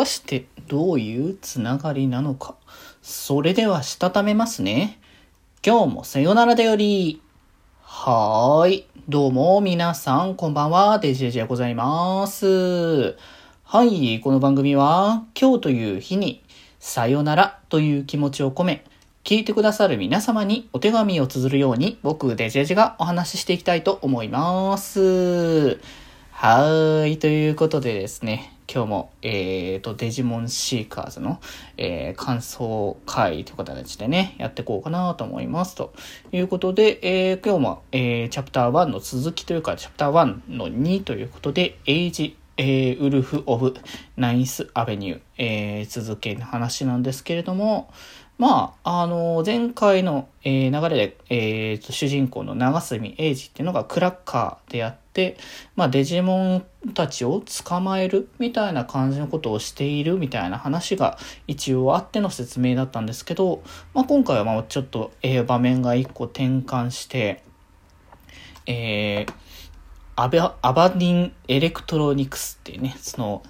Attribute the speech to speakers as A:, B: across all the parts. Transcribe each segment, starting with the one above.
A: たしてどういうつながりなのか。それではしたためますね。今日もさよならだより。はーい。どうも皆さんこんばんは。デジェジでございます。はい。この番組は今日という日にさよならという気持ちを込め、聞いてくださる皆様にお手紙を綴るように僕デジェジがお話ししていきたいと思います。はーい。ということでですね、今日も、えーと、デジモンシーカーズの、えー、感想会という形でね、やっていこうかなと思います。ということで、えー、今日も、えー、チャプター1の続きというか、チャプター1の2ということで、エイジ、え、ウルフ・オブ・ナインス・アベニュー、えー、続けの話なんですけれども、まあ、あの、前回の、えー、流れで、えー、主人公の長住英二っていうのがクラッカーであって、まあ、デジモンたちを捕まえるみたいな感じのことをしているみたいな話が一応あっての説明だったんですけど、まあ、今回はまあちょっと、えー、場面が一個転換して、えー、アバアバディンエレクトロニクスっていうね、その、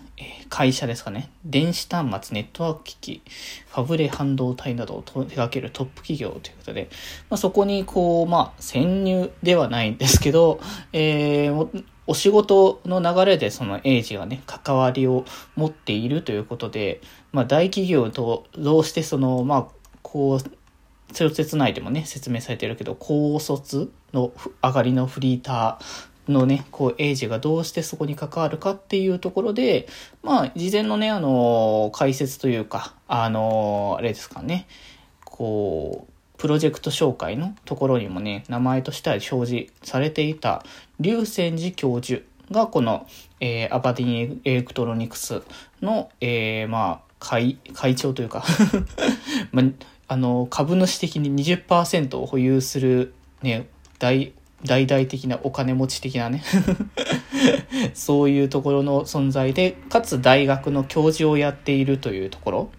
A: 会社ですかね。電子端末、ネットワーク機器、ファブレ半導体などを手掛けるトップ企業ということで、まあ、そこにこう、まあ、潜入ではないんですけど、えー、お仕事の流れでそのエイジがね、関わりを持っているということで、まあ、大企業とどうしてその、まあ、こう、小説内でもね、説明されてるけど、高卒の上がりのフリーターのね、こう、エイジがどうしてそこに関わるかっていうところで、まあ、事前のね、あの、解説というか、あの、あれですかね、こう、プロジェクト紹介のところにもね、名前としては表示されていた、竜泉寺教授がこの、えー、アバディンエレクトロニクスの、えー、まあ、会、会長というか まあ、あの、株主的に20%を保有するね、大大々的なお金持ち的なね。そういうところの存在で、かつ大学の教授をやっているというところ。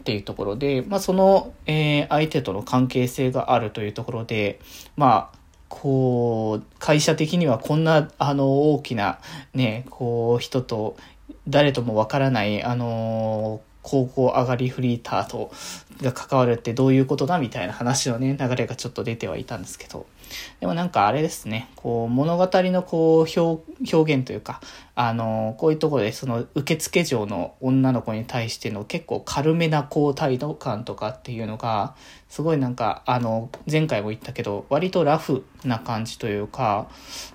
A: っていうところで、まあその、えー、相手との関係性があるというところで、まあ、こう、会社的にはこんな、あの、大きな、ね、こう、人と、誰ともわからない、あの高校上がりフリーターと、が関わるってどういうことだみたいな話のね、流れがちょっと出てはいたんですけど、でもなんかあれですね、こう物語のこう表現というか、あの、こういうところでその受付嬢の女の子に対しての結構軽めなこう態度感とかっていうのが、すごいなんか、あの、前回も言ったけど、割とラフな感じというか、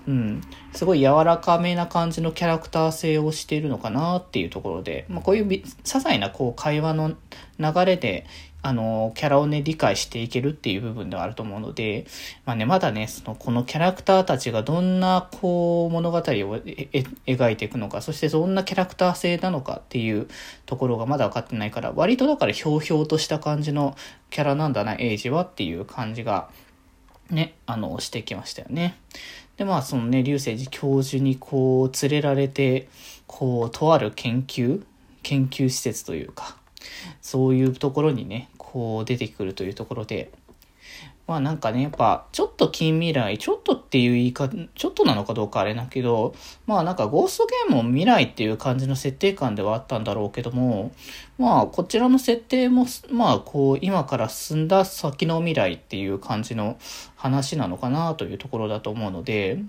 A: うん、すごい柔らかめな感じのキャラクター性をしているのかなっていうところで、まあこういう些細なこう会話の流れで、あの、キャラをね、理解していけるっていう部分ではあると思うので、まあね、まだね、その、このキャラクターたちがどんな、こう、物語を描いていくのか、そしてどんなキャラクター性なのかっていうところがまだ分かってないから、割とだからひょうひょうとした感じのキャラなんだな、エイジはっていう感じが、ね、あの、してきましたよね。で、まあ、そのね、流星寺教授にこう、連れられて、こう、とある研究研究施設というか、そういうところにね、こう出てくるというところで、まあなんかね、やっぱ、ちょっと近未来、ちょっとっていう言い方、ちょっとなのかどうかあれだけど、まあなんかゴーストゲームも未来っていう感じの設定感ではあったんだろうけども、まあこちらの設定も、まあこう今から進んだ先の未来っていう感じの話なのかなというところだと思うので、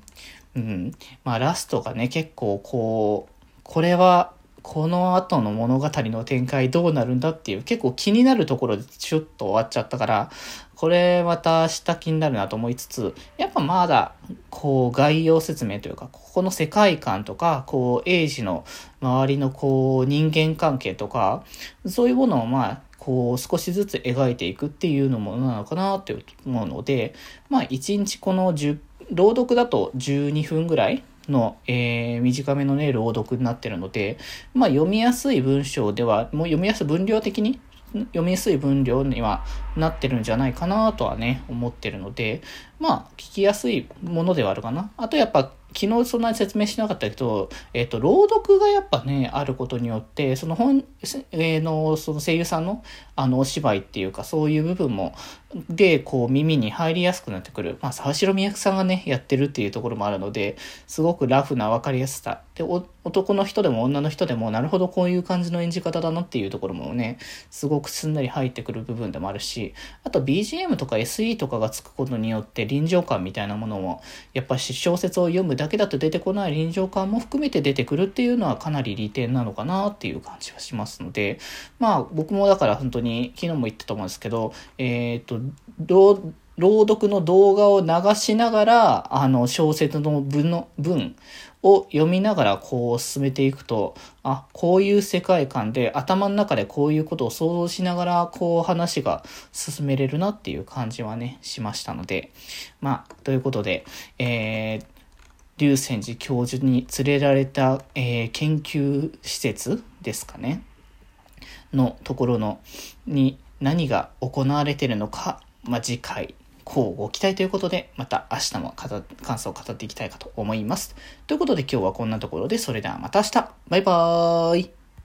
A: うん。まあラストがね、結構こう、これはこの後の物語の展開どうなるんだっていう結構気になるところでちょっと終わっちゃったから、これまた下気になるなと思いつつ、やっぱまだ、こう概要説明というか、ここの世界観とか、こう、エイジの周りのこう、人間関係とか、そういうものをまあ、こう少しずつ描いていくっていうのもなのかなって思うので、まあ一日この10、朗読だと12分ぐらいの、えー、短めのね、朗読になってるので、まあ読みやすい文章では、もう読みやすい分量的に読みやすい分量にはなってるんじゃないかなとはね、思ってるので、まあ、聞きやすいものではあるかな。あとやっぱ、昨日そんなに説明しなかったけど、えっ、と、朗読がやっぱね、あることによって、その本、えー、の、その声優さんの、あの、お芝居っていうか、そういう部分も、で、こう、耳に入りやすくなってくる。まあ、沢城みやくさんがね、やってるっていうところもあるので、すごくラフな分かりやすさ。で、男の人でも女の人でも、なるほどこういう感じの演じ方だなっていうところもね、すごくすんなり入ってくる部分でもあるし、あと BGM とか SE とかがつくことによって臨場感みたいなものも、やっぱ小説を読むだけだと出てこない臨場感も含めて出てくるっていうのはかなり利点なのかなっていう感じはしますので、まあ僕もだから本当に昨日も言ったと思うんですけど、えっ、ー、と、朗読の動画を流しながら、あの、小説の文の、文を読みながらこう進めていくと、あ、こういう世界観で頭の中でこういうことを想像しながらこう話が進めれるなっていう感じはね、しましたので、まあ、ということで、えー、竜泉寺教授に連れられた、えー、研究施設ですかね、のところの、に何が行われてるのか、まあ、次回こうご期待ということで、また明日も感想を語っていきたいかと思います。ということで今日はこんなところで、それではまた明日。バイバーイ。